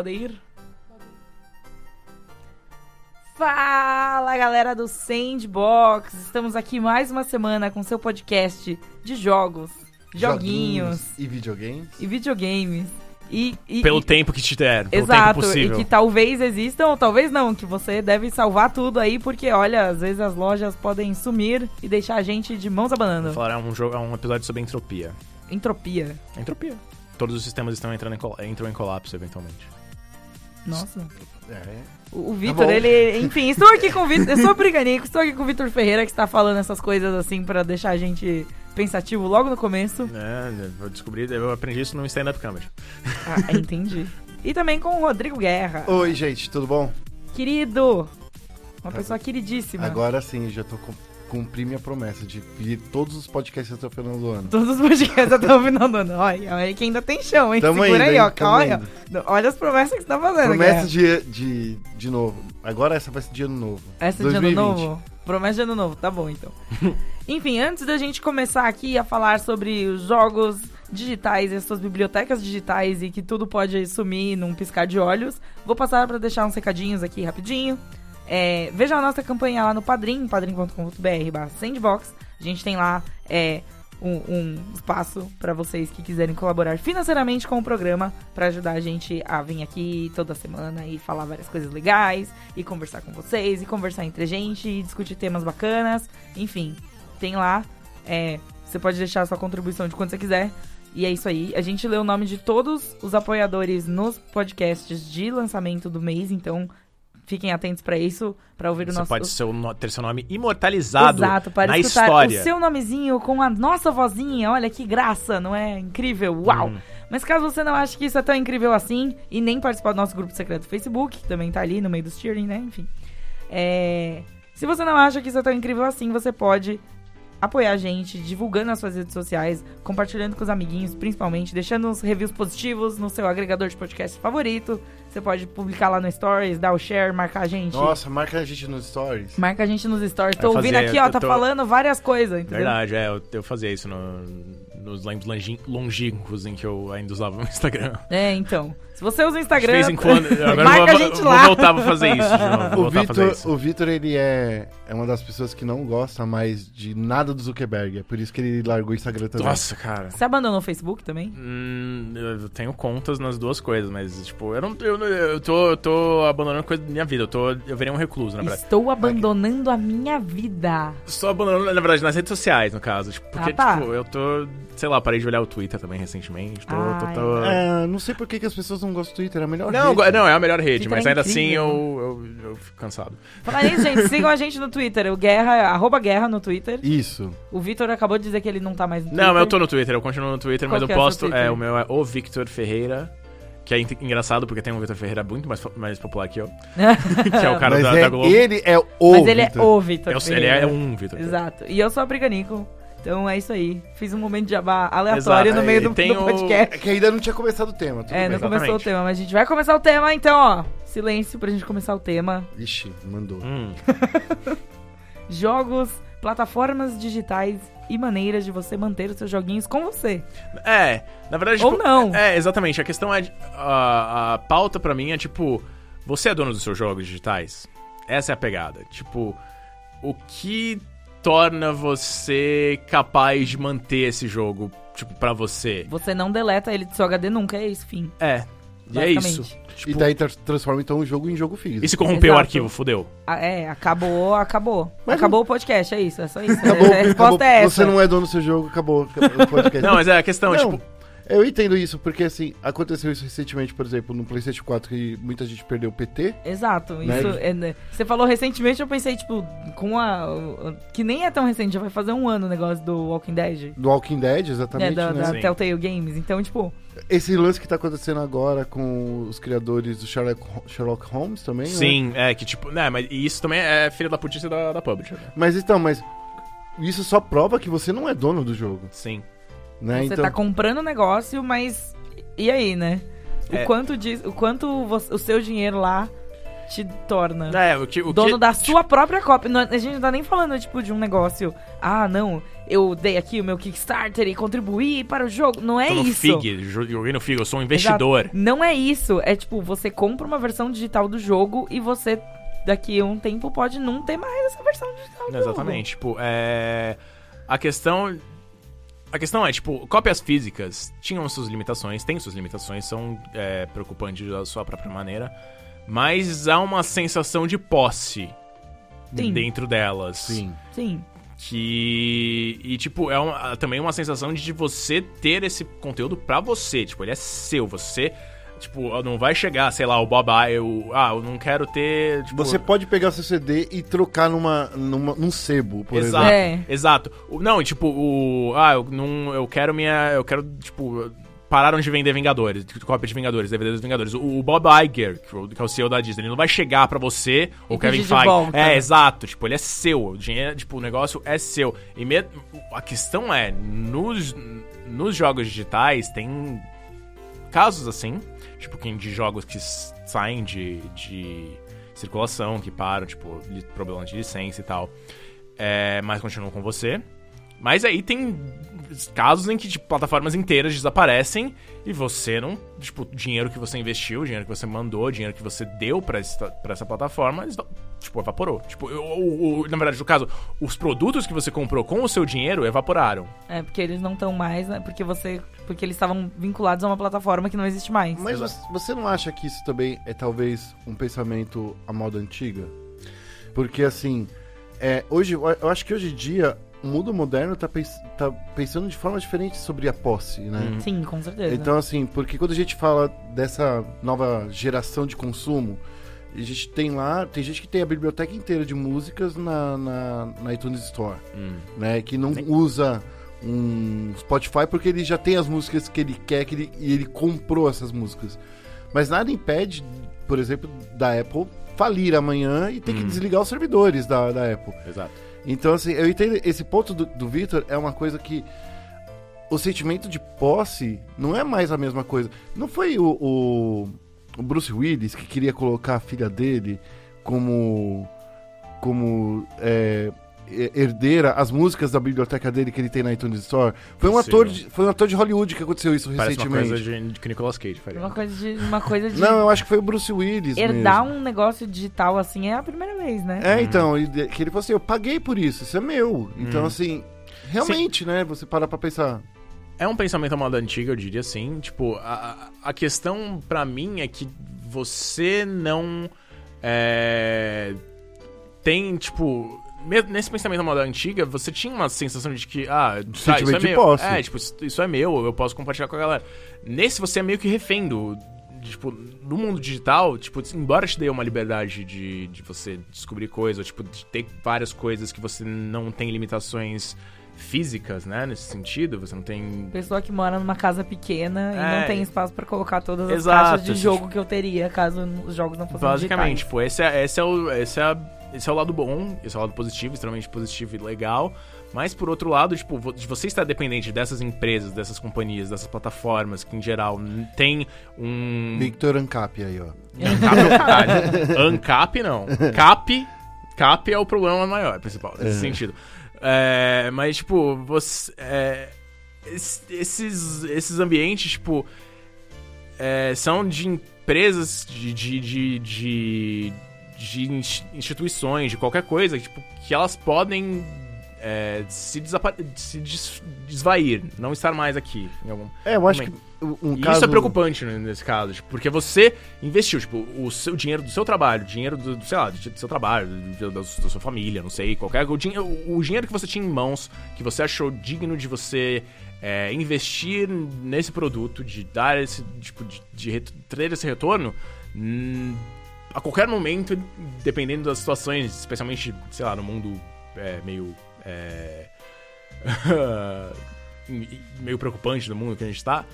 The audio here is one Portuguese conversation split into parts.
Pode ir? Fala galera do Sandbox! Estamos aqui mais uma semana com seu podcast de jogos, joguinhos, e videogames. e videogames. E, e- Pelo e- tempo que te der, pelo Exato, tempo possível. e que talvez existam ou talvez não, que você deve salvar tudo aí, porque olha, às vezes as lojas podem sumir e deixar a gente de mãos abanando. Falar é um, jogo, é um episódio sobre entropia. Entropia. Entropia. Todos os sistemas estão entrando em, entram em colapso eventualmente. Nossa. É. O, o Vitor, bom. ele. Enfim, estou aqui com o Vitor. Eu sou o Briganico, estou aqui com o Vitor Ferreira, que está falando essas coisas assim pra deixar a gente pensativo logo no começo. É, eu descobri, eu aprendi isso no stand-up comedy. Ah, entendi. E também com o Rodrigo Guerra. Oi, gente, tudo bom? Querido! Uma pessoa queridíssima. Agora sim, já tô com, cumpri minha promessa de vir todos os podcasts até o final do ano. Todos os podcasts até o final do ano. Olha, olha que ainda tem chão, hein? Tamo Segura indo, aí, ó. Tamo Olha, as promessas que você tá fazendo, Promessa de, de, de novo. Agora essa vai ser de ano novo. Essa de ano 2020. novo? Promessa de ano novo, tá bom então. Enfim, antes da gente começar aqui a falar sobre os jogos digitais e as suas bibliotecas digitais e que tudo pode sumir num piscar de olhos, vou passar para deixar uns recadinhos aqui rapidinho. É, veja a nossa campanha lá no Padrim, padrim.com.br sandbox. A gente tem lá é, um, um espaço para vocês que quiserem colaborar financeiramente com o programa para ajudar a gente a vir aqui toda semana e falar várias coisas legais e conversar com vocês e conversar entre a gente e discutir temas bacanas. Enfim, tem lá. é, você pode deixar a sua contribuição de quanto você quiser. E é isso aí. A gente lê o nome de todos os apoiadores nos podcasts de lançamento do mês, então fiquem atentos pra isso, pra ouvir o Você nosso pode ser o ter seu nome imortalizado Exato, para na escutar história. o seu nomezinho com a nossa vozinha. Olha que graça, não é incrível? Uau! Hum. Mas caso você não ache que isso é tão incrível assim e nem participar do nosso grupo secreto do Facebook, que também tá ali no meio do steering, né? Enfim. É... Se você não acha que isso é tão incrível assim, você pode apoiar a gente, divulgando nas suas redes sociais, compartilhando com os amiguinhos, principalmente, deixando uns reviews positivos no seu agregador de podcast favorito. Você pode publicar lá no Stories, dar o share, marcar a gente. Nossa, marca a gente nos stories. Marca a gente nos stories. Tô Eu ouvindo fazia, aqui, ó, tá tô- falando várias coisas, entendeu? Verdade, é, eu, eu fazia isso no- nos longínquos em que eu ainda usava o Instagram. É, então. Se você usa o De Instagram, vez em quando. Agora marca eu vou, a gente vou lá. voltar pra fazer isso de novo. Vou O a fazer Vitor, isso. o Vitor, ele é, é uma das pessoas que não gosta mais de nada do Zuckerberg. É por isso que ele largou o Instagram também. Nossa, cara. Você abandonou o Facebook também? Hum, eu tenho contas nas duas coisas, mas, tipo, eu não. Eu, eu tô, eu tô abandonando coisa da minha vida. Eu, tô, eu virei um recluso, na verdade. Estou abandonando a minha vida. Estou abandonando, na verdade, nas redes sociais, no caso. Tipo, porque, Ah, tá. tipo, eu tô. Sei lá, parei de olhar o Twitter também recentemente. Tô. tô, Ai. tô- É, não sei por que, que as pessoas não gostam do Twitter. É a melhor Não, rede. não, é a melhor rede, Twitter mas é ainda assim eu, eu, eu fico cansado. Falar nisso, gente, sigam a gente no Twitter. O Guerra, arroba Guerra no Twitter. Isso. O Vitor acabou de dizer que ele não tá mais no Twitter. Não, eu tô no Twitter, eu continuo no Twitter, Qual mas eu é posto. É, o meu é o Victor Ferreira. Que é engraçado, porque tem um Victor Ferreira muito mais, mais popular que eu. Que é o cara Mas da, é, da Globo. ele é o Mas ele Vitor. é o Vitor. Eu- ele é um Victor. Exato. E eu sou a Briganico. Então é isso aí. Fiz um momento de jabá aleatório Exato. no meio do, tem do o- podcast. É que ainda não tinha começado o tema. Tudo É, bem. não começou o tema, mas a gente vai começar o tema, então, ó. Silêncio pra gente começar o tema. Ixi, mandou. Hum. Jogos, plataformas digitais e maneiras de você manter os seus joguinhos com você. É, na verdade. Ou tipo, não. É, exatamente. A questão é. de- A, a pauta pra mim é tipo. Você é dono dos seus jogos digitais? Essa é a pegada. Tipo, o que torna você capaz de manter esse jogo, tipo, pra você? Você não deleta ele do seu HD nunca, é isso, fim. É. E é isso. E Tipo, daí tra- transforma então o jogo em jogo físico. e se corrompeu o Exato. arquivo, fudeu. Ah, é, acabou, acabou. Mas acabou o podcast, é isso, é só isso. Acabou, a resposta acabou. é essa. Você não é dono do seu jogo, acabou o podcast. Não, mas é a questão, Não, tipo. Eu entendo isso, porque assim, aconteceu isso recentemente, por exemplo, no PlayStation 4, que muita gente perdeu o PT. Exato, Né? isso é, né, Você falou recentemente, eu pensei, tipo, com a. Que nem é tão recente, já vai fazer um ano o negócio do Walking Dead. Do Walking Dead, Né, exatamente, da, né? da. Telltale Games. Então, tipo, Esse lance que tá acontecendo agora com os criadores do Sherlock, Sherlock Holmes também, né? Sim, é que tipo. Né, mas e isso também é filha da putice da, da publisher. né? Mas então, mas isso só prova que você não é dono do jogo, Sim. Né? você então, tá comprando o negócio, mas. E aí, né? O É. quanto diz, o quanto vo- o seu dinheiro lá te torna. É, o que, o Dono que, da sua própria cópia. Não- a gente não tá nem falando, tipo, de um negócio. Ah, não, eu dei aqui o meu Kickstarter e contribuí para o jogo. Não é Tô no isso. Fig, joguei no Fig, eu sou um investidor. Exato. Não é isso. É tipo, você compra uma versão digital do jogo e você, daqui a um tempo, pode não ter mais essa versão digital do Exatamente. Tipo, é. A questão. A questão é, tipo, cópias físicas tinham suas limitações, têm suas limitações, são é, preocupantes da sua própria maneira. Mas há uma sensação de posse Sim. dentro delas. Sim. Sim. Que. E, tipo, é uma- também uma sensação de você ter esse conteúdo pra você. Tipo, ele é seu. Você. Tipo, não vai chegar, sei lá, o Bob eu, ah, eu não quero ter. Tipo, Você pode pegar seu CD e trocar numa, numa, num sebo, por Exato, exemplo. É. exato. O- Não, tipo, o. Ah, eu não. Eu quero minha. Eu quero, tipo. Pararam de vender Vingadores, cópia de Vingadores, DVD dos Vingadores. O o Bob Iger, que é o- CEO da Disney, ele não vai chegar pra você, ou E Kevin Feige. volta. É, exato. Tipo, ele é seu. O dinheiro, tipo, o negócio é seu. E me- a questão é, nos, nos jogos digitais tem casos assim, tipo, que de jogos que saem de, de circulação, que param, tipo, li- problema de licença e tal, é, mas continuam com você. Mas aí tem casos em que tipo, plataformas inteiras desaparecem e você não. Tipo, o dinheiro que você investiu, o dinheiro que você mandou, o dinheiro que você deu pra, essa- pra essa plataforma, tipo, evaporou. Tipo, o, o- na verdade, no caso, os produtos que você comprou com o seu dinheiro evaporaram. É, porque eles não estão mais, né? Porque você. Porque eles estavam vinculados a uma plataforma que não existe mais. Mas você- você não acha que isso também é talvez um pensamento à moda antiga? Porque assim, é, hoje, eu acho que hoje em dia o mundo moderno tá, pens- tá pensando de forma diferente sobre a posse, né? Uhum. Sim, com certeza. Então, assim, porque quando a gente fala dessa nova geração de consumo, a gente tem lá, tem gente que tem a biblioteca inteira de músicas na, na, na iTunes Store, né? Que não Sim. usa um Spotify porque ele já tem as músicas que ele quer que ele, e ele comprou essas músicas. Mas nada impede, por exemplo, da Apple falir amanhã e ter que Hum. desligar os servidores da, da Apple. Exato. Então, assim, eu entendo. Esse ponto do, do Victor é uma coisa que. O sentimento de posse não é mais a mesma coisa. Não foi o, o, o Bruce Willis que queria colocar a filha dele como. como. é, herdeira as músicas da biblioteca dele que ele tem na iTunes Store. Foi um, ator de, foi um ator de Hollywood que aconteceu isso Parece uma recentemente. coisa de, que Nicolas Cage faria. Uma coisa de. Uma coisa de Não, eu acho que foi o Bruce Willis. herdar mesmo. um negócio digital assim é a primeira vez, né? É, então, e de- que ele falou assim: eu paguei por isso, isso é meu. Então, Hum. assim, realmente, né? Você para pra pensar. É um pensamento à moda antiga, eu diria assim. Tipo, a, a a questão pra mim é que você não é, tem, tipo. Nesse pensamento à moda antiga, você tinha uma sensação de que, ah, tá, isso é meu. posse. É, tipo, isso, é meu, eu posso compartilhar com a galera. Nesse, você é meio que refém do. Tipo, no mundo digital, tipo, embora te dê uma liberdade de, de você descobrir coisas, ou, tipo, de ter várias coisas que você não tem limitações físicas, né, nesse sentido, você não tem Pessoa que mora numa casa pequena e É. não tem espaço pra colocar todas as Exato, caixas de jogo que eu teria caso os jogos não fossem Basicamente, digitais. tipo, esse é, esse, é o, esse, é, esse é o lado bom, esse é o lado positivo, extremamente positivo e legal. Mas, por outro lado, tipo, você estar dependente dessas empresas, dessas companhias, dessas plataformas, que em geral tem um. Victor Ancap aí, ó. Ancap é o caralho. Ancap não. Cap. Cap é o problema maior, principal, nesse É. sentido. É, mas, tipo, você. é, es- esses, esses ambientes, tipo. é, são de empresas, de. de, de, de, de ins- instituições, de qualquer coisa, tipo, que elas podem. é, se, se des- desvair, não estar mais aqui. Algum É, eu acho Também. que um caso... isso é preocupante né, nesse caso, tipo, porque você investiu, tipo, o seu dinheiro do seu trabalho, dinheiro do, do, sei lá, do seu trabalho, do- da, sua família, não sei, qualquer o, dinhe- o, dinheiro que você tinha em mãos, que você achou digno de você é, investir nesse produto, de dar esse, tipo, de, de ter esse retorno, hum, a qualquer momento, dependendo das situações, especialmente, sei lá, no mundo é, meio. é, meio preocupante do mundo que a gente tá,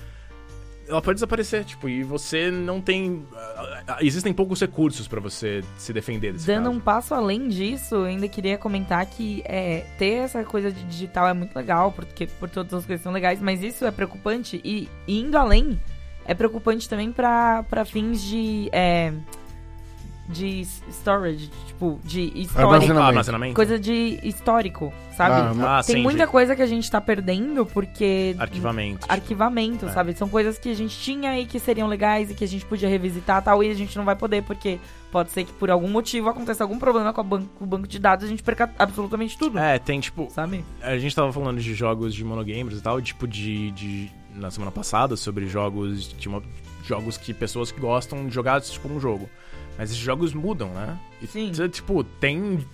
ela pode desaparecer, tipo, e você não tem. ah, ah, Existem poucos recursos pra você se defender desse Dando caso. um passo além disso, eu ainda queria comentar que é, ter essa coisa de digital é muito legal, porque por todas as coisas são legais, mas isso é preocupante e indo além, é preocupante também pra pra fins de é, de storage, tipo, de histórico. Armazenamento. Ah, armazenamento? Coisa de histórico, sabe? Ah, mas- Ah, Tem sim, muita de coisa que a gente tá perdendo porque. arquivamento. Arquivamento, É. sabe? São coisas que a gente tinha e que seriam legais e que a gente podia revisitar tal, e a gente não vai poder, porque pode ser que por algum motivo aconteça algum problema com, a ban- com o banco de dados e a gente perca absolutamente tudo. É, tem tipo. Sabe? A gente tava falando de jogos de monogamers e tal, tipo de. de na semana passada, sobre jogos. De uma- jogos que pessoas que gostam de jogar tipo um jogo. Mas esses jogos mudam, né? E, Sim. Tipo, tem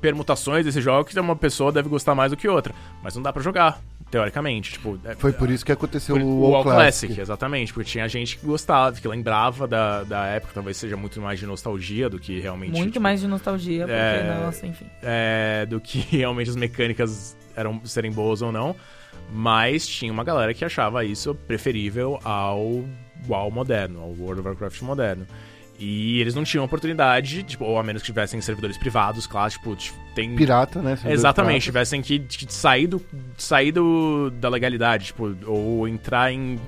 permutações desse jogo que uma pessoa deve gostar mais do que outra. Mas não dá pra jogar, teoricamente. Tipo, é- Foi por isso que aconteceu Por- o All Classic. exatamente, porque tinha gente que gostava, que lembrava da, da época, talvez seja muito mais de nostalgia do que realmente. Muito tipo, mais de nostalgia, porque, é- nossa, enfim. é, do que realmente as mecânicas eram serem boas ou não. Mas tinha uma galera que achava isso preferível ao WoW moderno, ao World of Warcraft moderno. E eles não tinham oportunidade, tipo, ou a menos que tivessem servidores privados, claro, tipo, tem. Pirata, né? Exatamente, piratas. tivessem que, que sair, do, sair do, da legalidade, tipo, ou entrar em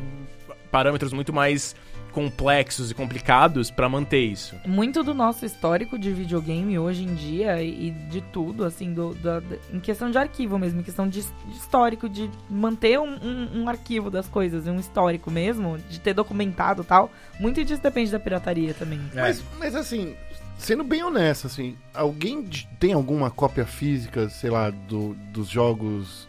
parâmetros muito mais complexos e complicados pra manter isso. Muito do nosso histórico de videogame hoje em dia e de tudo, assim, do, da- da- em questão de arquivo mesmo, em questão de, de histórico, de manter um, um- um arquivo das coisas, um histórico mesmo, de ter documentado e tal. Muito disso depende da pirataria também. Mas, mas assim, sendo bem honesto, assim, alguém tem alguma cópia física, sei lá, do, dos jogos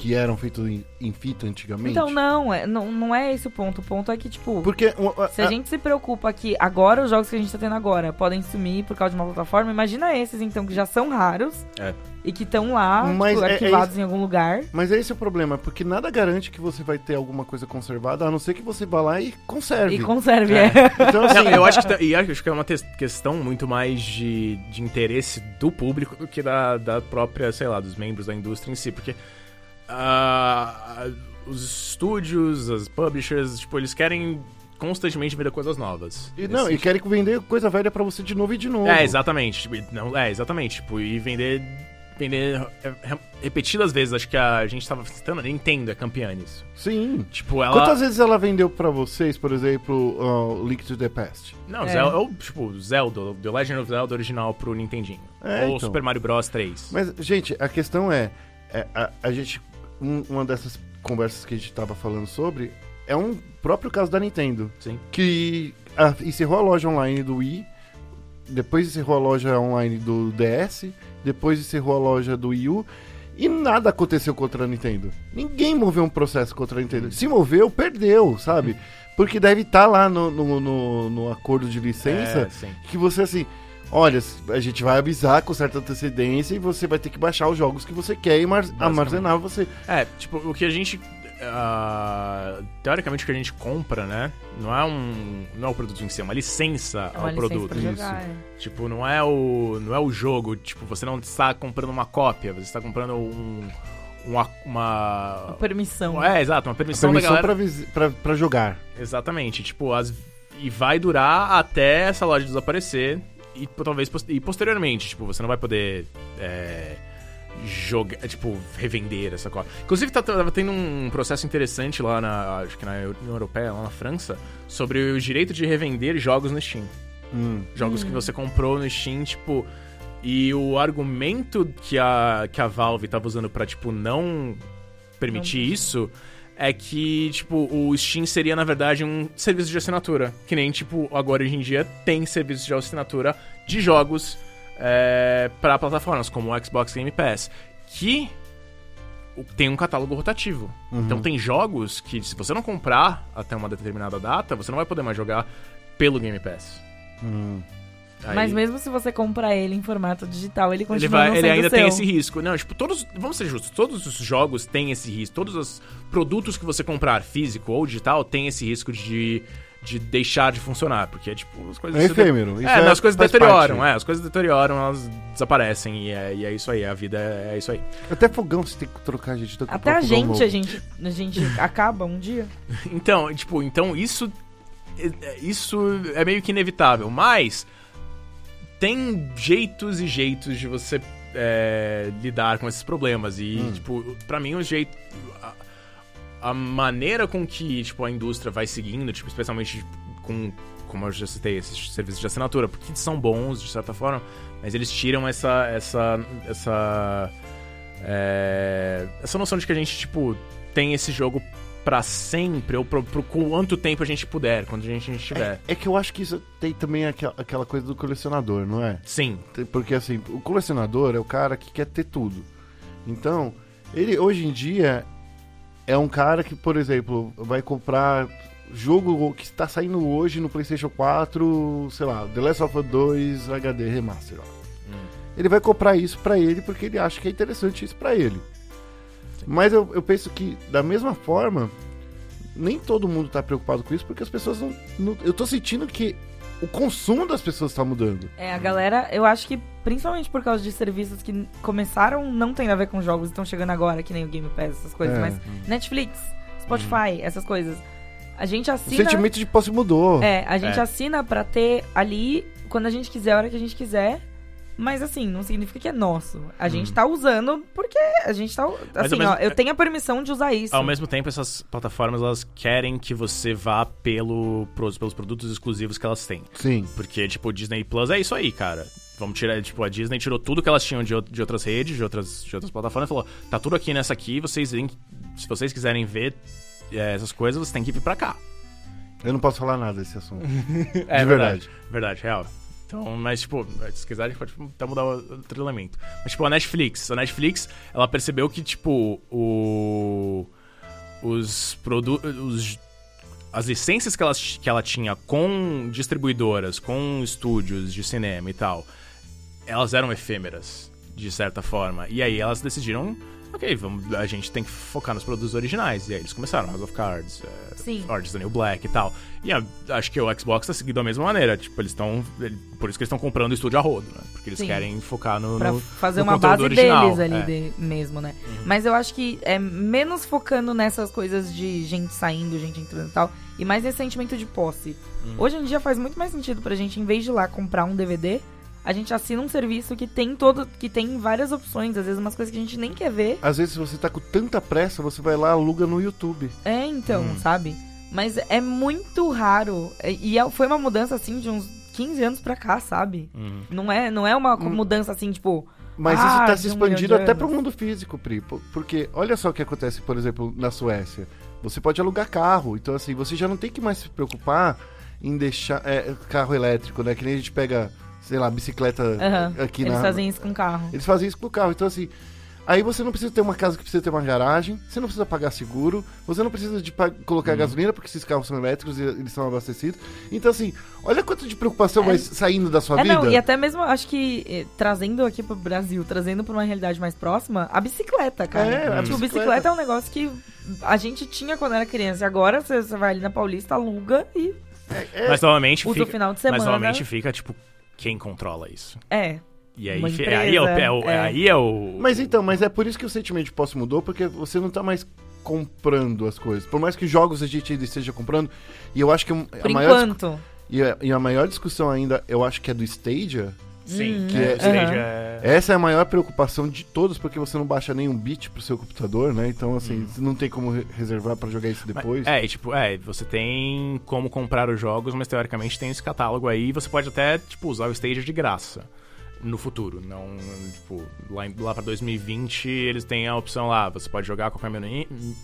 que eram feitos em, em fita antigamente? Então, não, é, não, não é esse o ponto. O ponto é que, tipo, Porque o- a- se a gente se preocupa que agora os jogos que a gente tá tendo agora podem sumir por causa de uma plataforma, imagina esses, então, que já são raros É. e que estão lá, Mas tipo, é- é arquivados em algum lugar. Mas esse é o problema, porque nada garante que você vai ter alguma coisa conservada, a não ser que você vá lá e conserve. E conserve, É. é. Então, assim, Não, eu acho que, tá- e acho que é uma questão muito mais de, de interesse do público do que da, da própria, sei lá, dos membros da indústria em si, porque ah, os estúdios, as publishers, tipo, eles querem constantemente vender coisas novas. E, não, e querem vender coisa velha pra você de novo e de novo. É, exatamente. Tipo, e não, é, exatamente. Tipo, e vender. Vender é, repetidas vezes. Acho que a gente tava citando a Nintendo, é campeã nisso. Sim. Tipo, ela. Quantas vezes ela vendeu pra vocês, por exemplo, uh, Link to the Past? Não, É. Zelda, ou, tipo, Zelda, The Legend of Zelda original pro Nintendinho. É, ou então. Super Mario Bros 3. Mas, gente, a questão é, é, a, a gente, um- uma dessas conversas que a gente tava falando sobre, é um próprio caso da Nintendo, Sim. que ah, encerrou a loja online do Wii, depois encerrou a loja online do DS, depois encerrou a loja do Wii U, e nada aconteceu contra a Nintendo. Ninguém moveu um processo contra a Nintendo. Se moveu, perdeu, sabe? Porque deve estar lá no, no, no- no acordo de licença É, que você assim, olha, a gente vai avisar com certa antecedência e você vai ter que baixar os jogos que você quer e armazenar você. É, tipo, o que a gente. ah, teoricamente, o que a gente compra, né? Não é um. Não é o produto em si, é uma licença É uma ao licença produto. pra jogar, é. Tipo, não é o. Não é o jogo. Tipo, você não está comprando uma cópia, você está comprando um. Uma. uma- Permissão. é, exato, uma permissão, Permissão da galera. pra, pra, pra jogar. Exatamente, tipo, as. E vai durar até essa loja desaparecer. E talvez e posteriormente, tipo, você não vai poder. É, jogar, tipo, revender essa cópia. Inclusive, tá, tava tendo um processo interessante lá na. Acho que na União Europeia, lá na França, sobre o direito de revender jogos no Steam. Hum. Jogos que você comprou no Steam, tipo. E o argumento que a, que a Valve tava usando pra, tipo, não permitir Não. isso é que, tipo, o Steam seria, na verdade, um serviço de assinatura. Que nem, tipo, agora hoje em dia tem serviços de assinatura de jogos é, para plataformas, como o Xbox Game Pass. Que tem um catálogo rotativo. Uhum. Então tem jogos que, se você não comprar até uma determinada data, você não vai poder mais jogar pelo Game Pass. Hum. Aí- Mas mesmo se você comprar ele em formato digital, ele ele, continua vai, não ele sendo ainda seu. tem esse risco. Não, tipo, todos. Vamos ser justos, todos os jogos têm esse risco. Todos os produtos que você comprar, físico ou digital, tem esse risco de, de deixar de funcionar. Porque é tipo, as coisas. É de- efêmero. Isso É, não, as coisas deterioram, parte. é, as coisas deterioram, elas desaparecem e é, e é isso aí, a vida é, é isso aí. Até fogão você tem que trocar, gente. que Até a gente, a gente, a gente acaba um dia. Então, tipo, então isso é- isso é meio que inevitável, mas tem jeitos e jeitos de você é, lidar com esses problemas e Hum. tipo, pra mim o jeito a, a maneira com que tipo a indústria vai seguindo, tipo, especialmente com com, como eu já citei, esses serviços de assinatura, porque são bons, de certa forma, mas eles tiram essa. essa. essa. é, essa noção de que a gente, tipo, tem esse jogo pra sempre, ou pro, pro quanto tempo a gente puder, quando a gente, a gente tiver. É que eu acho que isso tem também aquela, aquela coisa do colecionador, não é? Sim. Porque assim, o colecionador é o cara que quer ter tudo. Então, ele hoje em dia é um cara que, por exemplo, vai comprar jogo que está saindo hoje no PlayStation 4, sei lá, The Last of Us 2 HD Remaster. ó. Ele vai comprar isso pra ele porque ele acha que é interessante isso pra ele. Mas eu, eu penso que, da mesma forma, nem todo mundo tá preocupado com isso porque as pessoas não. não- eu tô sentindo que o consumo das pessoas tá mudando. É, a galera, eu acho que principalmente por causa de serviços que começaram não tem a ver com jogos, estão chegando agora, que nem o Game Pass, essas coisas, É. mas Netflix, Spotify, essas coisas. A gente O assina. sentimento de posse mudou. É, a gente É. assina pra ter ali quando a gente quiser, a hora que a gente quiser. Mas assim, não significa que é nosso. A gente tá usando porque a gente tá. Assim, mesmo- ó, eu tenho a permissão de usar isso. Ao mesmo tempo, essas plataformas elas querem que você vá pelo, pros- pelos produtos exclusivos que elas têm. Sim. Porque, tipo, o Disney Plus é isso aí, cara. Vamos tirar, tipo, a Disney tirou tudo que elas tinham de, de outras redes, de outras, de outras plataformas e falou: tá tudo aqui nessa aqui, vocês vêm, se vocês quiserem ver é, essas coisas, vocês têm que vir pra cá. Eu não posso falar nada desse assunto. É De verdade. Verdade, real. Então, mas, tipo, se quiser, a gente pode até mudar o treinamento. Mas, tipo, a Netflix. A Netflix, ela percebeu que, tipo, o... Os produtos... As licenças que ela, que ela tinha com distribuidoras, com estúdios de cinema e tal, elas eram efêmeras, de certa forma. E aí elas decidiram, ok, vamos, a gente tem que focar nos produtos originais. E aí eles começaram, House of Cards, é, the New Black e tal. E a- acho que o Xbox tá seguindo da mesma maneira. Tipo, eles estão. Por isso que eles estão comprando o estúdio a rodo, né? Porque eles Sim. querem focar no. Pra no- fazer no uma base original, deles ali é. de- mesmo, né? Mas eu acho que é menos focando nessas coisas de gente saindo, gente entrando e tal, e mais nesse sentimento de posse. Hoje em dia faz muito mais sentido pra gente, em vez de ir lá comprar um DVD, a gente assina um serviço que tem todo. que tem várias opções, às vezes umas coisas que a gente nem quer ver. Às vezes, se você tá com tanta pressa, você vai lá aluga no YouTube. É, então, Hum. sabe? Mas é muito raro. E é- foi uma mudança assim de uns 15 anos pra cá, sabe? Uhum. Não é, não é uma Hum. mudança assim, tipo. Mas Ah, isso tá de se um expandindo de até anos. pro mundo físico, Pri. Por- Porque olha só o que acontece, por exemplo, na Suécia. Você pode alugar carro. Então, assim, você já não tem que mais se preocupar em deixar é, carro elétrico, né? Que nem a gente pega, sei lá, bicicleta aham, aqui eles na. fazem isso com carro. Eles fazem isso com o carro. Então, assim, aí você não precisa ter uma casa que precisa ter uma garagem, você não precisa pagar seguro, você não precisa de colocar gasolina, porque esses carros são elétricos e eles são abastecidos. Então, assim, olha quanto de preocupação É. vai saindo da sua É, vida. não, e até mesmo, acho que eh, trazendo aqui pro Brasil, trazendo pra uma realidade mais próxima, a bicicleta, cara. É, a tipo, bicicleta. bicicleta é um negócio que a gente tinha quando era criança. E agora você, vai ali na Paulista, aluga e É, Mas novamente usa fica. o final de Mas semana. novamente fica, tipo, quem controla isso? É. E aí, Uma fi- aí, é o, é o- empresa, é. aí é o. Mas então, mas é por isso que o sentimento de posse mudou, porque você não tá mais comprando as coisas. Por mais que jogos a gente ainda esteja comprando, e eu acho que a Por maior enquanto. e a, e a maior discussão ainda, eu acho que é do Stadia. Sim, Hum, que é- é, stage é- Essa é a maior preocupação de todos, porque você não baixa nenhum bit pro seu computador, né? Então, assim, você não tem como re- reservar pra jogar isso Mas- depois. É, e, tipo, é, você tem como comprar os jogos, mas teoricamente tem esse catálogo aí e você pode até, tipo, usar o Stadia de graça no futuro. Não, tipo, lá, lá pra 2020 eles têm a opção lá, você pode jogar a qualquer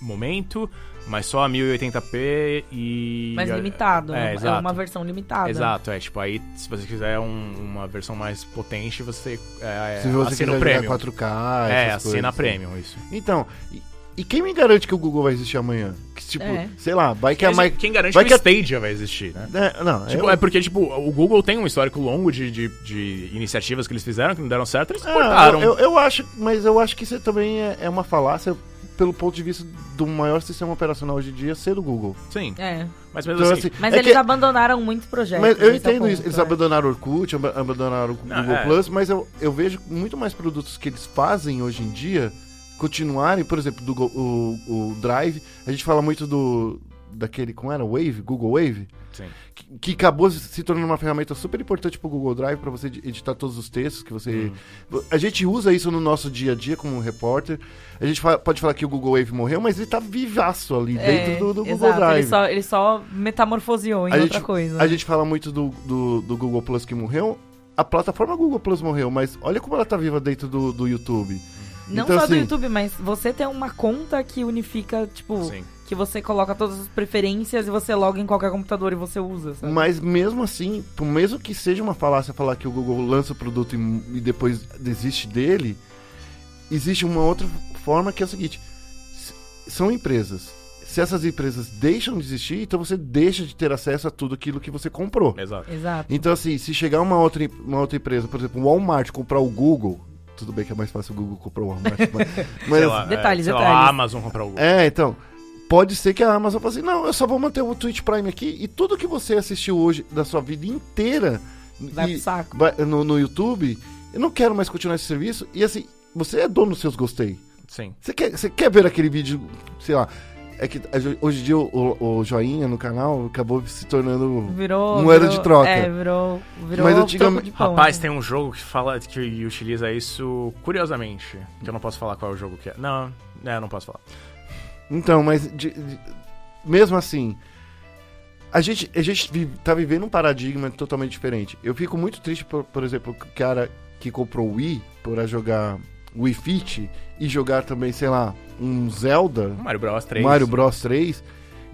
momento, mas só a 1080p e... Mais limitado. É, É, exato. uma versão limitada. Exato, é tipo, aí se você quiser um- uma versão mais potente, você é, Se você assina quiser o Premium. jogar 4K, é, assina coisas. Premium, isso. Então, e, e quem me garante que o Google vai existir amanhã? Que, tipo, É. sei lá, vai que a Microsoft... quem garante vai que que o a- Stadia vai existir, né? É, não, Tipo, eu- é porque, tipo, o Google tem um histórico longo de, de, de iniciativas que eles fizeram que não deram certo, eles Ah, cortaram. eu, eu acho, mas eu acho que isso também é, é uma falácia pelo ponto de vista do maior sistema operacional hoje em dia ser do Google. Sim, É. mas mesmo Então, assim... assim, Mas é eles que- abandonaram muitos projetos. Mas eu é o entendo ponto, isso. Eles é. abandonaram o Orkut, ab- abandonaram o Google é. Plus, mas eu, eu vejo muito mais produtos que eles fazem hoje em dia continuarem, por exemplo, do o, o Drive. A gente fala muito do, daquele, como era? Wave? Google Wave? Sim. Que, que acabou se tornando uma ferramenta super importante pro Google Drive para você editar todos os textos que você. A gente usa isso no nosso dia a dia como repórter. A gente fa- pode falar que o Google Wave morreu, mas ele tá vivaço ali dentro do, do Google É, Drive. Ele só, ele só metamorfoseou em a, outra gente, coisa. a gente fala muito do, do, do Google Plus que morreu. A plataforma Google Plus morreu, mas olha como ela tá viva dentro do, do YouTube. Não então, só do assim- YouTube, mas você tem uma conta que unifica, tipo, Sim. que você coloca todas as preferências e você loga em qualquer computador e você usa, sabe? Mas mesmo assim, por mesmo que seja uma falácia falar que o Google lança o produto e, e depois desiste dele, existe uma outra forma que é o seguinte: são empresas. Se essas empresas deixam de existir, então você deixa de ter acesso a tudo aquilo que você comprou. Exato. Exato. Então, assim, se chegar uma outra, uma outra empresa, por exemplo, o Walmart comprar o Google, tudo bem que é mais fácil o Google comprar o Walmart, mas, mas- Sei lá, Detalhes, é, sei lá, detalhes. a Amazon comprar o Google. é, então. Pode ser que a Amazon fale assim, não, eu só vou manter o Twitch Prime aqui e tudo que você assistiu hoje da sua vida inteira Vai e- pro saco. vai- no, no YouTube, eu não quero mais continuar esse serviço. E assim, você é dono dos seus gostei. Sim. Você quer, você quer ver aquele vídeo, sei lá. É que hoje em dia o, o joinha no canal acabou se tornando. Virou. Moeda virou- de troca. É, virou. Virou Mas antigamente- de pão, Rapaz, assim. tem um jogo que fala que utiliza isso curiosamente. Que eu não posso falar qual é o jogo que é. Não, é, eu não posso falar. Então, mas de- de- mesmo assim, a gente, a gente vi- tá vivendo um paradigma totalmente diferente. Eu fico muito triste, por, por exemplo, o cara que comprou o Wii para jogar Wii Fit e jogar também, sei lá, um Zelda, Mario Bros 3. Mario Bros 3.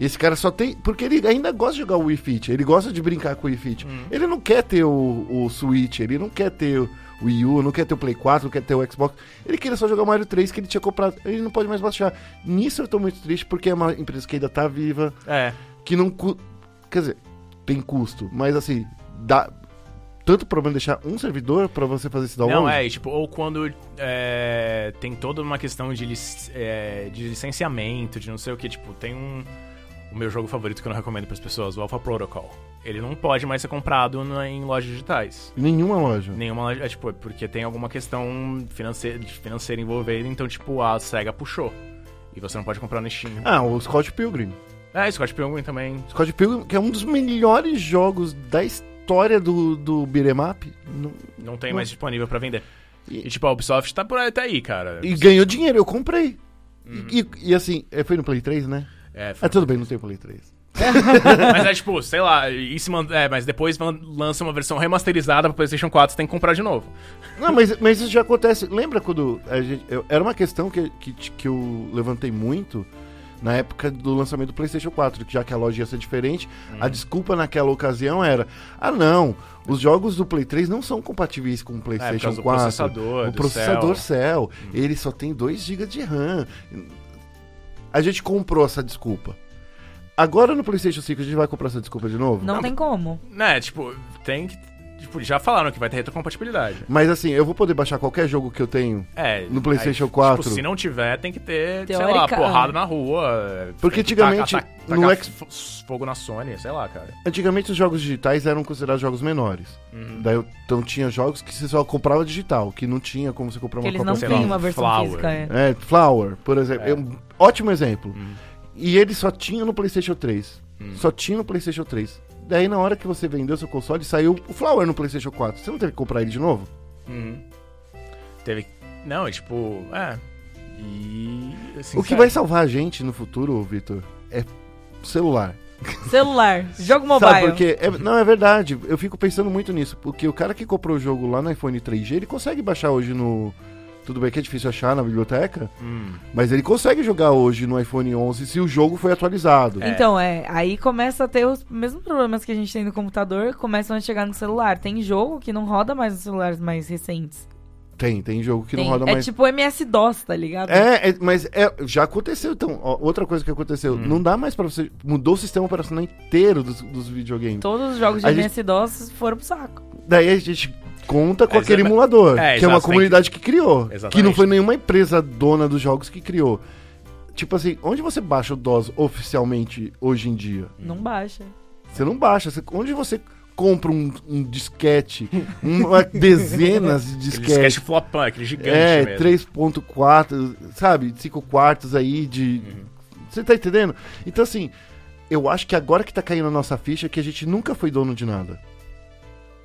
Esse cara só tem. Porque ele ainda gosta de jogar o Wii Fit, ele gosta de brincar com o Wii Fit. Hum. Ele não quer ter o, o Switch, ele não quer ter o Wii U, não quer ter o Play 4, não quer ter o Xbox. Ele queria só jogar o Mario 3 que ele tinha comprado. Ele não pode mais baixar. Nisso eu tô muito triste porque é uma empresa que ainda tá viva, É. que não. cu- Quer dizer, tem custo, mas assim, dá. Tanto problema deixar um servidor pra você fazer esse download? Não, é, tipo, ou quando é, tem toda uma questão de, lic- é, de licenciamento, de não sei o que, tipo, tem um. O meu jogo favorito que eu não recomendo pras pessoas, o Alpha Protocol. Ele não pode mais ser comprado na- em lojas digitais. Nenhuma loja. Nenhuma loja, é, tipo, é porque tem alguma questão financeira, financeira envolvida, então, tipo, a SEGA puxou. E você não pode comprar no Steam. Ah, o Scott Pilgrim. É, Scott Pilgrim também. Scott Pilgrim, que é um dos melhores jogos da história do, do beat'em up. Não- Não tem Não. mais disponível pra vender. E- E, tipo, a Ubisoft tá por aí, tá aí, cara. E ganhou dinheiro, eu comprei. Uhum. E, e assim, é, foi no Play 3, né? É, foi- Ah, tudo bem, não tem Play 3. mas é tipo, sei lá, e se man- é, mas depois lança uma versão remasterizada pra PlayStation 4, você tem que comprar de novo. Não, mas, mas isso já acontece. Lembra quando a gente. eu- era uma questão que, que, que eu levantei muito na época do lançamento do PlayStation 4, que já que a loja ia ser diferente, a desculpa naquela ocasião era: ah, não, os jogos do Play 3 não são compatíveis com o É, PlayStation do 4. processador, o do processador Cell. Cell, ele só tem 2 GB de RAM. A gente comprou essa desculpa. Agora no PlayStation 5 a gente vai comprar essa desculpa de novo? Não tem como. Né, tipo, tem que. Tipo, já falaram que vai ter retrocompatibilidade. Mas assim, eu vou poder baixar qualquer jogo que eu tenho. É. No PlayStation aí, 4. Tipo, se não tiver, tem que ter, sei Teórica- lá, porrada na rua. Porque que antigamente, tacar- tacar no X- fogo na Sony, sei lá, cara. Antigamente os jogos digitais eram considerados jogos menores. Uhum. Daí, eu- então tinha jogos que você só comprava digital, que não tinha como você comprar uma eles não sei têm um uma versão Flower. física. É. É, Flower, por exemplo. É. É um ótimo exemplo. Uhum. E ele só tinha no PlayStation 3. Hum. Só tinha no PlayStation 3. Daí na hora que você vendeu seu console, saiu o Flower no PlayStation 4. Você não teve que comprar ele de novo? Uhum. Teve. Não, e tipo, é. E. assim, o que vai salvar a gente no futuro, Vitor, é celular. Celular, jogo mobile. Sabe, porque. é- não, é verdade. Eu fico pensando muito nisso. Porque o cara que comprou o jogo lá no iPhone 3G, ele consegue baixar hoje no. Tudo bem que é difícil achar na biblioteca, Hum. mas ele consegue jogar hoje no iPhone 11 se o jogo foi atualizado. É. Então, é, aí começa a ter os mesmos problemas que a gente tem no computador, começam a chegar no celular. Tem jogo que não roda mais nos celulares mais recentes. Tem, tem jogo que Tem- não roda é mais. tipo MS-DOS, tá ligado? É, é, mas é, já aconteceu. Então, ó, outra coisa que aconteceu, Hum. não dá mais pra você. Mudou o sistema operacional inteiro dos, dos videogames. Todos os jogos de A gente- MS-DOS foram pro saco. Daí a gente conta com É, aquele emulador, é, que é uma comunidade que, criou. Exatamente. Que não foi nenhuma empresa dona dos jogos que criou. Tipo assim, onde você baixa o DOS oficialmente hoje em dia? Não baixa. Você não baixa. Você- onde você compra um, um disquete, uma, dezenas de disquetes? disquete flopão, aquele gigante É, mesmo. 3.4, sabe? 5 quartos aí de. Uhum. Você tá entendendo? Então, assim, eu acho que agora que tá caindo a nossa ficha que a gente nunca foi dono de nada.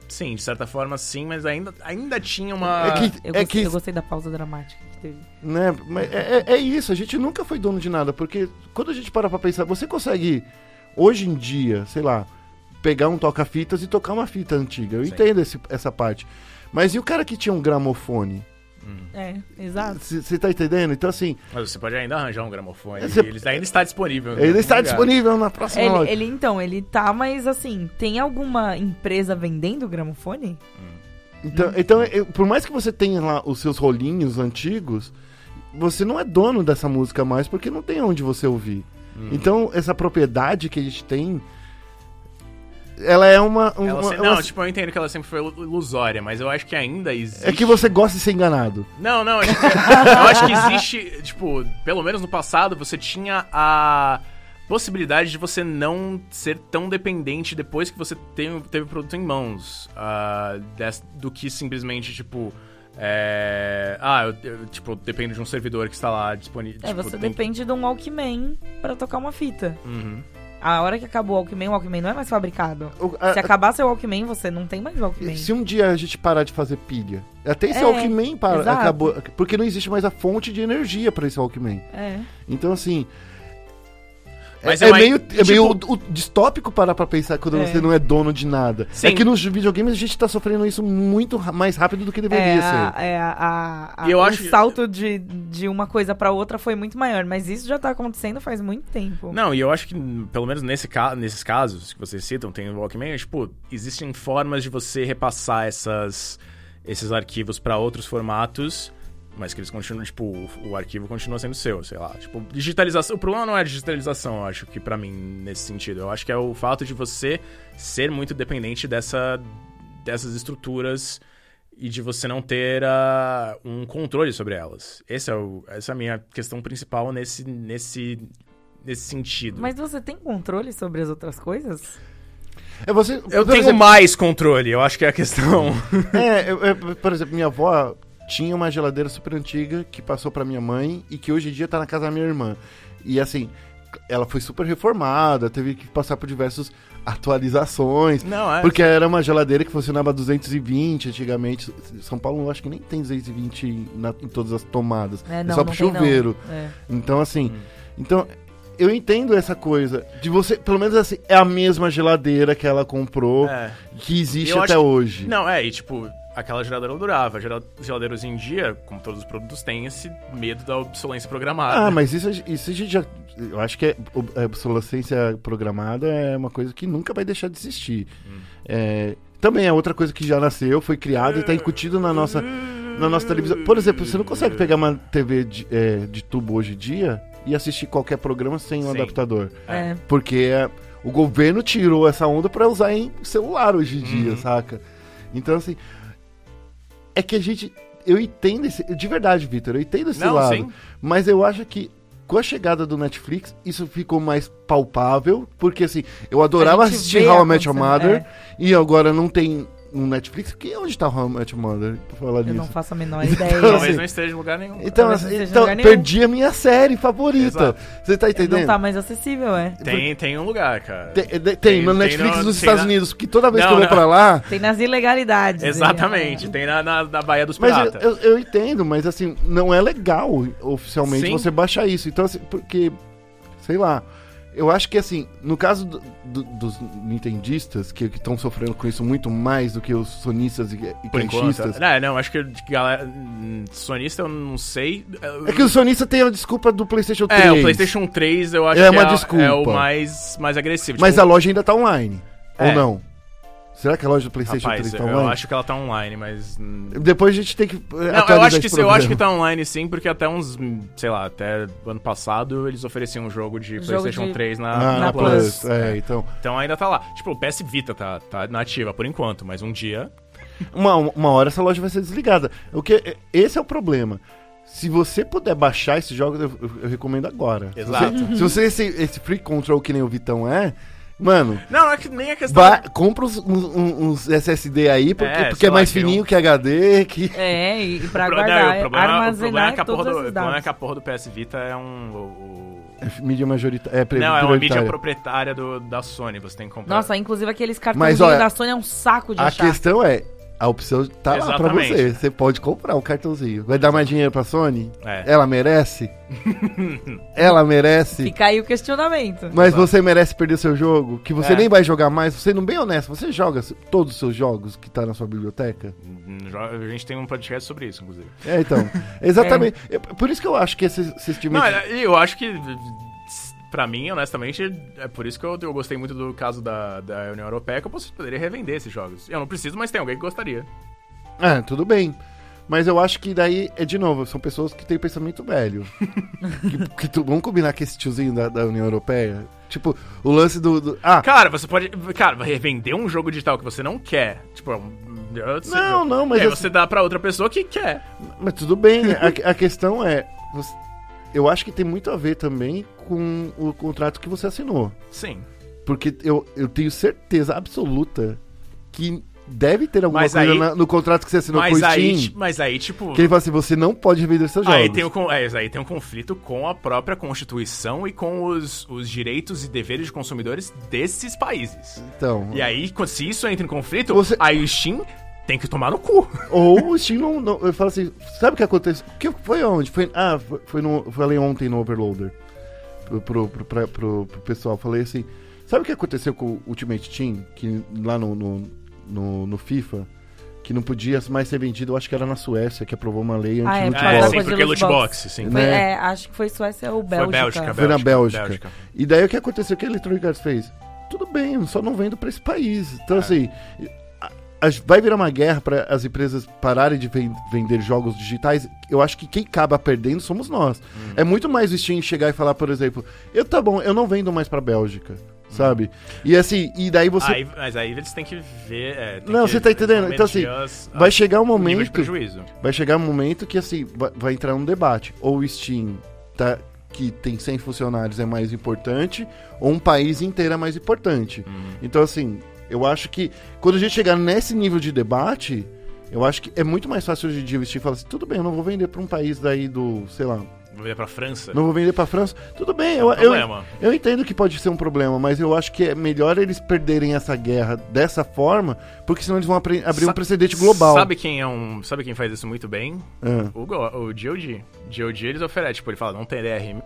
Sim, de certa forma sim, mas ainda, ainda tinha uma. É que- Eu, é gostei, que- eu gostei da pausa dramática que teve. Né? Mas é, é- é isso, a gente nunca foi dono de nada, porque quando a gente para pra pensar, você consegue, hoje em dia, sei lá, pegar um toca-fitas e tocar uma fita antiga. Eu Sim. entendo esse- essa parte. Mas e o cara que tinha um gramofone? É, exato. Você tá entendendo? Então, assim, Mas você pode ainda arranjar um gramofone. Você- Ele ainda está disponível. em ele está lugar. disponível na próxima Ele, loja. ele, então, ele tá, mas assim, tem alguma empresa vendendo gramofone? Então, então eu- por mais que você tenha lá os seus rolinhos antigos, você não é dono dessa música mais porque não tem onde você ouvir. Hum. Então, essa propriedade que a gente tem, ela é uma. uma- Ela se- uma- Não, tipo, eu entendo que ela sempre foi ilusória, mas eu acho que ainda existe. é que você gosta de ser enganado. Não, não, eu acho, que, eu acho que existe, tipo, pelo menos no passado, você tinha a possibilidade de você não ser tão dependente depois que você teve, teve o produto em mãos, ah, des- do que simplesmente, tipo, é, ah, eu, eu, tipo, dependo de um servidor que está lá disponível. É, tipo, você tem- depende de um Walkman pra tocar uma fita. Uhum. A hora que acabou o Walkman, o Walkman não é mais fabricado. O- a- Se acabar seu Walkman, você não tem mais Walkman. se um dia a gente parar de fazer pilha, até esse É, Walkman para, exato. acabou. Porque não existe mais a fonte de energia para esse Walkman. É. Então, assim. É- Mas é, eu ai- meio, é tipo- meio u- u- distópico parar pra pensar quando É. você não é dono de nada. Sim. É que nos videogames a gente tá sofrendo isso muito mais rápido do que deveria É, ser. a, é a, a- a- E eu o acho que- salto de, de uma coisa pra outra foi muito maior, mas isso já tá acontecendo faz muito tempo. Não, e eu acho que, pelo menos nesse ca nesses casos que vocês citam, tem o Walkman, é, tipo, existem formas de você repassar essas, esses arquivos pra outros formatos, mas que eles continuam, tipo, o, o arquivo continua sendo seu, sei lá. Tipo, digitalização. O problema não é a digitalização, eu acho que pra mim, nesse sentido. Eu acho que é o fato de você ser muito dependente dessa, dessas estruturas e de você não ter ah, um controle sobre elas. Esse é o, essa é a minha questão principal nesse, nesse, nesse sentido. Mas você tem controle sobre as outras coisas? É você, Eu tenho exemplo, mais controle, eu acho que é a questão. É, eu- eu- por exemplo, minha avó tinha uma geladeira super antiga que passou pra minha mãe e que hoje em dia tá na casa da minha irmã. E assim, ela foi super reformada, teve que passar por diversas atualizações. Não, é. Porque era uma geladeira que funcionava 220 antigamente. São Paulo eu acho que nem tem 220 na- em todas as tomadas. É, É, não, só não pro chuveiro. É. Então, assim. Então, eu entendo essa coisa. De você, pelo menos assim, é a mesma geladeira que ela comprou, É. que existe Eu até acho hoje. Não, é, e tipo, aquela geladeira durava. Gela- Geladeiras hoje em dia, como todos os produtos, têm esse medo da obsolência programada. Ah, mas isso, isso a gente já. Eu acho que é, a obsolescência programada é uma coisa que nunca vai deixar de existir. Hum. É, também é outra coisa que já nasceu, foi criada e está incutido na nossa, na nossa televisão. Por exemplo, você não consegue pegar uma TV de, é, de tubo hoje em dia e assistir qualquer programa sem um Sim. adaptador. É. Porque é, o governo tirou essa onda para usar em celular hoje em dia, Uhum. saca? Então, assim. É que a gente. Eu entendo esse. De verdade, Vitor, eu entendo esse Não, lado. sim. Mas eu acho que com a chegada do Netflix, isso ficou mais palpável. Porque assim, eu adorava assistir How I Met Your Mother. E agora não tem um Netflix. Que onde tá How I Met Your Mother? Pra falar Eu disso. não faço a menor ideia. Talvez assim, não esteja em lugar nenhum. Então, assim, não esteja em então lugar nenhum. perdi a minha série favorita. Exato. Você tá entendendo? não tá mais acessível, é. Tem, tem um lugar, cara. Tem, tem, Tem- no tem Netflix no- dos tem Estados na- Unidos, porque toda vez Não, que eu vou não. pra lá. Tem nas ilegalidades. Exatamente, é. tem na, na, na Baía dos Mas eu, Piratas. eu, eu entendo, mas assim, não é legal oficialmente Sim. você baixar isso. Então, assim, porque, sei lá, eu acho que assim, no caso do- do- dos nintendistas, que estão sofrendo com isso muito mais do que os sonistas e, e enquanto. caixistas. Não, não, acho que galera. hum, Sonista eu não sei. É que o sonista tem a desculpa do PlayStation 3. É, o PlayStation 3 eu acho É que uma é, desculpa. é o mais, mais agressivo. Mas Tipo, a loja ainda tá online. É. Ou não? Será que a loja do PlayStation Rapaz, 3 tá eu online? acho que ela tá online, mas. Depois a gente tem que. eh, Não, eu acho, que, esse eu acho que tá online sim, porque até uns, sei lá, até ano passado eles ofereciam um jogo de Jogo PlayStation de- 3 na, Ah, na na Plus. Plus. É, É. então. Então ainda tá lá. Tipo, o PS Vita tá, tá nativa por enquanto, mas um dia. Uma, uma hora essa loja vai ser desligada. O que, esse é o problema. Se você puder baixar esses jogos, eu, eu- eu recomendo agora. Se Exato. você- Se você, esse, esse free control que nem o Vitão é, mano, Não, é que nem a questão. ba- compra uns, uns- uns SSD aí, porque, É, porque é mais lá, fininho que HD, que... É, e, pra O pro- não, guardar, o problema, o problema armazenar é que a porra do, o problema é dados. que a porra do PS Vita é um. O, o- É mídia majoritária. É pre- Não, é uma mídia proprietária do, da Sony, você tem que comprar. Nossa, inclusive aqueles olha, da Sony é um saco de A achar. questão é, a opção tá lá pra Exatamente. você. Você pode comprar um cartãozinho. Vai dar mais dinheiro pra Sony? É. Ela merece? Ela merece? Fica aí o questionamento. Mas você merece perder seu jogo? Que você É. nem vai jogar mais? Você não bem honesto, você joga todos os seus jogos que tá na sua biblioteca? Hum, A gente tem um podcast sobre isso, inclusive. É, então. Exatamente. É, Por isso que eu acho que esse, esse time. Não, é- eu acho que, pra mim, honestamente, é por isso que eu, eu gostei muito do caso da, da União Europeia, que eu posso- poderia revender esses jogos. Eu não preciso, mas tem alguém que gostaria. Ah, tudo bem. Mas eu acho que daí, é de novo, são pessoas que têm pensamento velho. que, que tu- vamos combinar com esse tiozinho da, da União Europeia? Tipo, o lance do. do- ah, Cara, você pode. Cara, revender um jogo digital que você não quer. Tipo, é um. Não, não, mas aí assim- você dá pra outra pessoa que quer. Mas tudo bem, a, a questão é. você- eu acho que tem muito a ver também com o contrato que você assinou. Sim. Porque eu, eu tenho certeza absoluta que deve ter alguma Mas coisa aí- na- no contrato que você assinou com o aí, Steam. ti- mas aí, tipo. Que ele fala assim: você não pode revender seus jogos. Aí tem, o, é, aí tem um conflito com a própria Constituição e com os, os direitos e deveres de consumidores desses países. Então. E aí, se isso entra em conflito, Você- aí o Steam tem que tomar no cu. Ou o Steam não, não. Eu falo assim: sabe o que aconteceu? Que foi onde? Foi, ah, foi, no, falei ontem no Overloader. Pro, pro, pro, pra- pro- pro pessoal. Falei assim: sabe o que aconteceu com o Ultimate Team? Que lá no, no, no, no FIFA. Que não podia mais ser vendido, eu acho que era na Suécia, que aprovou uma lei Ah, é, anti-loot É, box. sim, porque loot box. sim. Foi- né? é, acho que foi Suécia ou Foi Bélgica. Bélgica, Foi na Bélgica. Bélgica. E daí o que aconteceu? O que a Electronic Arts fez? Tudo bem, só não vendo pra esse país. Então, É. assim, vai virar uma guerra para as empresas pararem de ven- vender jogos digitais. Eu acho que quem acaba perdendo somos nós. Hum. É muito mais o Steam chegar e falar, por exemplo, eu tá bom, eu não vendo mais pra Bélgica, sabe? E assim, e daí você. Aí- mas aí eles têm que ver. é, Não, que você tá entendendo? Então, assim, as- vai chegar um momento. prejuízo. Vai chegar um momento que assim, vai, vai entrar um debate. Ou o Steam tá, que tem 100 funcionários é mais importante, ou um país inteiro é mais importante. Uhum. Então, assim, eu acho que quando a gente chegar nesse nível de debate, eu acho que é muito mais fácil hoje em dia o Steam falar assim: tudo bem, eu não vou vender pra um país daí do, sei lá, Vou ver pra França. não vou vender pra França. Tudo bem, É eu, um eu, problema. eu entendo que pode ser um problema, mas eu acho que é melhor eles perderem essa guerra dessa forma, porque senão eles vão abrir um Sa- precedente global. Sabe quem é um. Sabe quem faz isso muito bem? Ah. O, o GOG. GOG eles oferecem, tipo, ele fala, não tem DRM,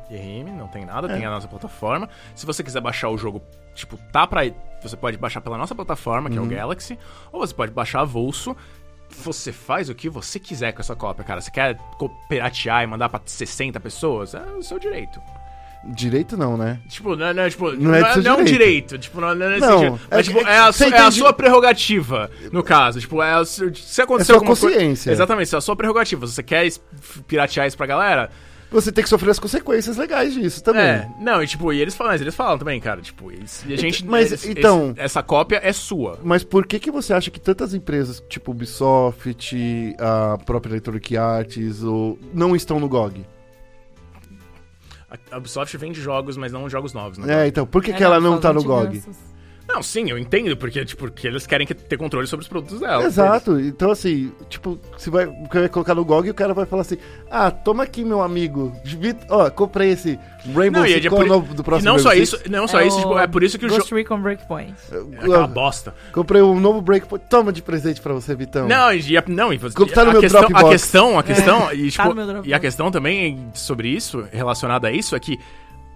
não tem nada, É. tem a nossa plataforma. Se você quiser baixar o jogo, tipo, tá pra. Você pode baixar pela nossa plataforma, que Uhum. é o Galaxy, ou você pode baixar avulso. Você faz o que você quiser com essa cópia, cara. Você quer piratear e mandar pra 60 pessoas? É o seu direito. Direito não, né? Tipo, não, não, tipo, Não é do seu não um direito. Tipo, não, não é Não, sentido. é Mas, tipo, é é, a, su- é a sua prerrogativa, no caso. Tipo, é a se acontecer É sua alguma coisa- consciência. Exatamente, é a sua prerrogativa. Você quer piratear isso pra galera? Você tem que sofrer as consequências legais disso também. É, não, e tipo, e eles falam, mas eles falam também, cara, tipo, eles, e a gente, mas, eles- então- esse- essa cópia é sua. Mas por que que você acha que tantas empresas, tipo Ubisoft, a própria Electronic Arts, ou, não estão no GOG? A Ubisoft vende jogos, mas não jogos novos, né? É, então, por que, É, que ela não tá no GOG? Não, sim, eu entendo, porque, tipo, porque eles querem que- ter controle sobre os produtos dela. Exato, então assim, tipo, você vai, você vai colocar no GOG e o cara vai falar assim: Ah, toma aqui, meu amigo, ó, comprei esse Rainbow Não, e é Six é por- do E próximo não só isso, não só isso, tipo, é por isso que o jogo... Ghost Recon Breakpoint. É aquela bosta. Comprei um novo Breakpoint, toma de presente pra você, Vitão. Não, e não, e você- tá no a, meu questão, a questão, a questão, e, Tá tipo, no meu Dropbox. e a questão também sobre isso, relacionada a isso, é que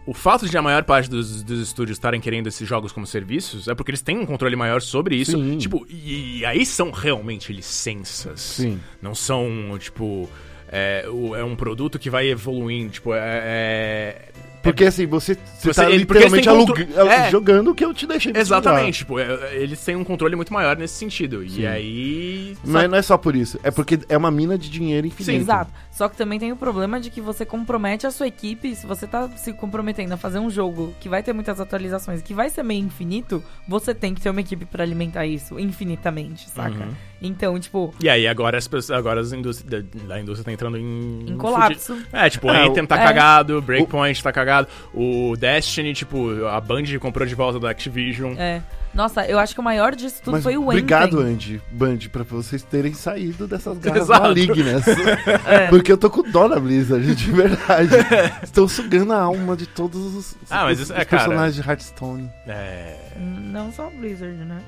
o fato de a maior parte dos, dos estúdios estarem querendo esses jogos como serviços é porque eles têm um controle maior sobre isso. Sim. Tipo, e, e aí são realmente licenças. Sim. Não são, tipo. É, é um produto que vai evoluindo. Tipo, é. é- Porque assim, você, você, Você- tá ele- literalmente contro- É. jogando o que eu te deixei de Exatamente, tipo, é- eles têm um controle muito maior nesse sentido. Sim. E aí. Mas não é só por isso, é porque é uma mina de dinheiro infinito. Exato. Só que também tem o problema de que você compromete a sua equipe. Se você tá se comprometendo a fazer um jogo que vai ter muitas atualizações, que vai ser meio infinito, você tem que ter uma equipe pra alimentar isso infinitamente, saca? Uhum. Então, tipo, E aí agora as pessoas, agora as indústrias da, indústria tá entrando em em colapso. É, tipo, o É, Anthem o- tá é. cagado, Breakpoint tá cagado, o Destiny, tipo, a Band comprou de volta da Activision. É. Nossa, eu acho que o maior disso tudo Mas foi o obrigado, Anthem. Andy, Band, pra vocês terem saído dessas garras Exato. malignas. É. Porque eu tô com dó da Blizzard, de verdade. Estão sugando a alma de todos os, Ah, mas os- isso- os é, cara. personagens de Hearthstone. É. Não só Blizzard, né?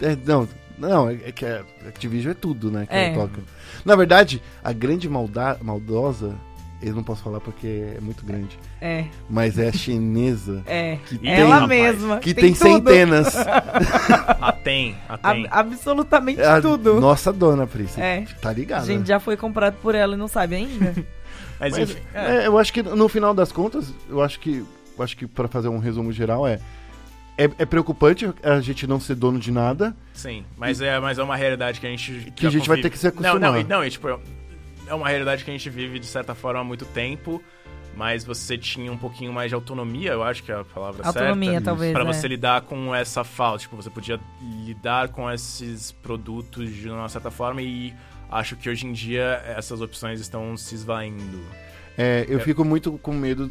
É, não, não, é, é que a Activision é tudo, né? Que É. ela toca. Na verdade, a grande malda maldosa, eu não posso falar porque é muito grande, É, mas é a chinesa. é. Que tem, Ela rapaz, mesma. Que tem, tudo. centenas. A tem, a tem. Ab- absolutamente É a tudo. Nossa dona, Pris. É. Tá A ligado? gente já foi comprado por ela e não sabe ainda. Mas, Mas, enfim. é. é, eu acho que no final das contas, eu acho que, eu acho que para fazer um resumo geral é, é é preocupante a gente não ser dono de nada. Sim, mas é, mas é uma realidade que a gente. Que a gente vai convive. ter que se Não, acostumar. não, e- não, e, tipo, é uma realidade que a gente vive de certa forma há muito tempo, mas você tinha um pouquinho mais de autonomia, eu acho que é a palavra Autonomia, certa. talvez. Pra é. você lidar com essa falta, tipo, você podia lidar com esses produtos de uma certa forma e acho que hoje em dia essas opções estão se esvaindo. É, eu É. fico muito com medo.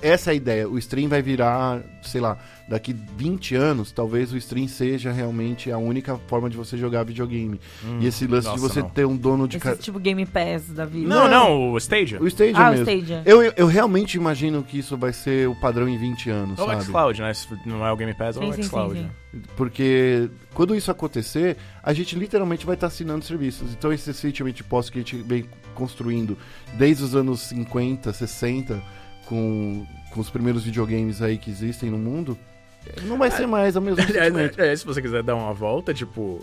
Essa é a ideia. O stream vai virar, sei lá, daqui 20 anos, talvez o stream seja realmente a única forma de você jogar videogame. Hum, e esse lance de nossa, você não. ter um dono de. Esse Ca... tipo Game Pass da vida. Não, não, o Stadia. O Stadia Ah, o mesmo. Stadia. Eu, eu, eu realmente imagino que isso vai ser o padrão em 20 anos, Ou o sabe? xCloud, né? Se Não é o Game Pass, ou Sim, o sim, sim, xCloud. sim. Porque quando isso acontecer, a gente literalmente vai estar assinando serviços. Então esse sítio de posse que a gente vem construindo desde os anos 50, 60, com, com os primeiros videogames aí que existem no mundo, não vai ser mais mesmo sentimento. É, é, se você quiser dar uma volta, tipo,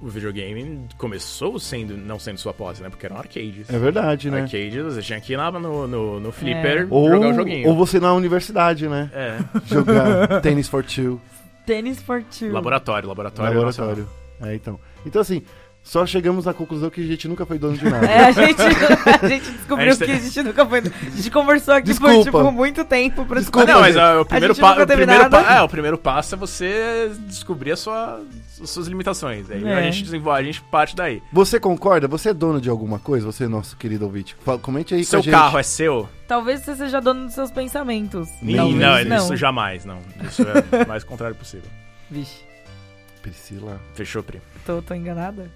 o videogame começou sendo não sendo sua posse, né? Porque eram arcades. É verdade, né? Arcades, você tinha que ir lá no, no, no flipper Ou, jogar o joguinho. ou você na universidade, né? É, Jogar Tennis for Two, Tennis for Two. laboratório, laboratório. laboratório. É, então. Então, assim, só chegamos à conclusão que a gente nunca foi dono de nada. É, a gente, a gente descobriu A gente- que a gente nunca foi. A gente conversou aqui por, tipo, muito tempo pra Desculpa. Não, mas o primeiro, pa- o, primeiro pa- é, o primeiro passo é você descobrir a sua, as suas limitações. Aí É. a gente desenvolve, a gente parte daí. Você concorda? Você é dono de alguma coisa? Você, nosso querido ouvinte? Fala- Comente aí com a Seu carro é seu? Talvez você seja dono dos seus pensamentos. Talvez não, não. isso jamais, não. Isso é o mais contrário possível. Vixe, Priscila. Fechou, Pri. tô, tô enganada?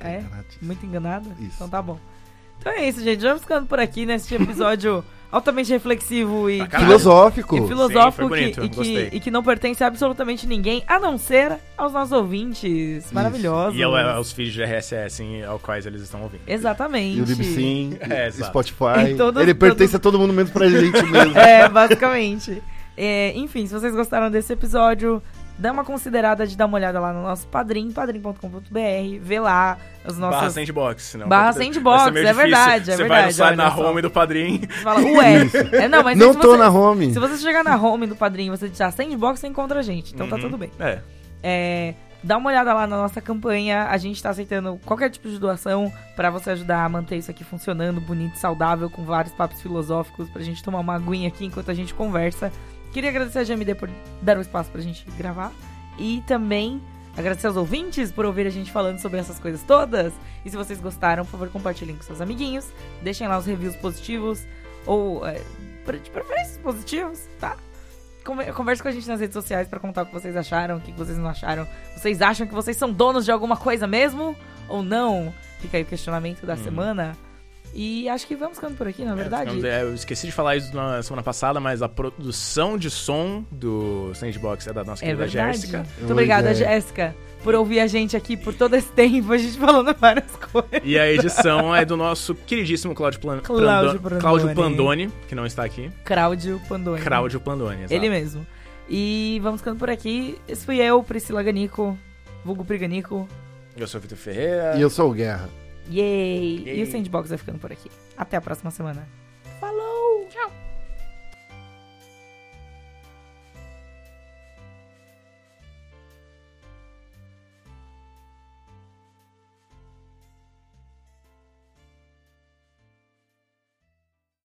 É? Muito enganada? Isso. Então tá bom. Então é isso, gente. Vamos ficando por aqui nesse episódio altamente reflexivo e. Filosófico. e filosófico Sim, foi bonito, que- e, que, e que não pertence a absolutamente ninguém, a não ser aos nossos ouvintes maravilhosos. E é, é os feeds de RSS em- ao quais eles estão ouvindo. Exatamente. E o Libsyn, É. Spotify. Todos- Ele pertence todos- a todo mundo menos pra gente mesmo. É, basicamente. É, enfim, se vocês gostaram desse episódio, dá uma considerada de dar uma olhada lá no nosso padrim, padrim.com.br, vê lá as Barra nossas... Sandbox. Senão Barra vai Sandbox, é difícil. verdade, é Você vai verdade, no site na só. home do padrinho. Você fala, ué, é, não, mas Não se tô você, na home. Se você chegar na home do padrinho e você digitar Sandbox, você encontra a gente, então tá Uhum. tudo bem. É. É, dá uma olhada lá na nossa campanha. A gente tá aceitando qualquer tipo de doação pra você ajudar a manter isso aqui funcionando, bonito, saudável, com vários papos filosóficos pra gente tomar uma aguinha aqui enquanto a gente conversa. Queria agradecer a GMD por dar o espaço pra gente gravar. E também agradecer aos ouvintes por ouvir a gente falando sobre essas coisas todas. E se vocês gostaram, por favor, compartilhem com seus amiguinhos. Deixem lá os reviews positivos. Ou é, de preferências positivos, tá? Conver- Converse com a gente nas redes sociais pra contar o que vocês acharam, o que vocês não acharam. Vocês acham que vocês são donos de alguma coisa mesmo? Ou não? Fica aí o questionamento da Hum. semana. E acho que vamos ficando por aqui, na verdade. ficamos- é, eu esqueci de falar isso na semana passada, mas a produção de som do Sandbox é da nossa É querida. Jéssica. Muito obrigada, é. Jéssica, por ouvir a gente aqui por todo esse tempo, a gente falando várias coisas. E a edição é do nosso queridíssimo Cláudio Plan Cláudio. Cláudio Plandoni, que não está aqui. Cláudio Pandoni. Cláudio Plandoni, exato. Ele mesmo. E vamos ficando por aqui. Esse fui eu, Priscila Ganico, vulgo Priganico. Eu sou o Vitor Ferreira. E eu sou o Guerra. Yay! Yay. E o Sandbox vai ficando por aqui. Até a próxima semana.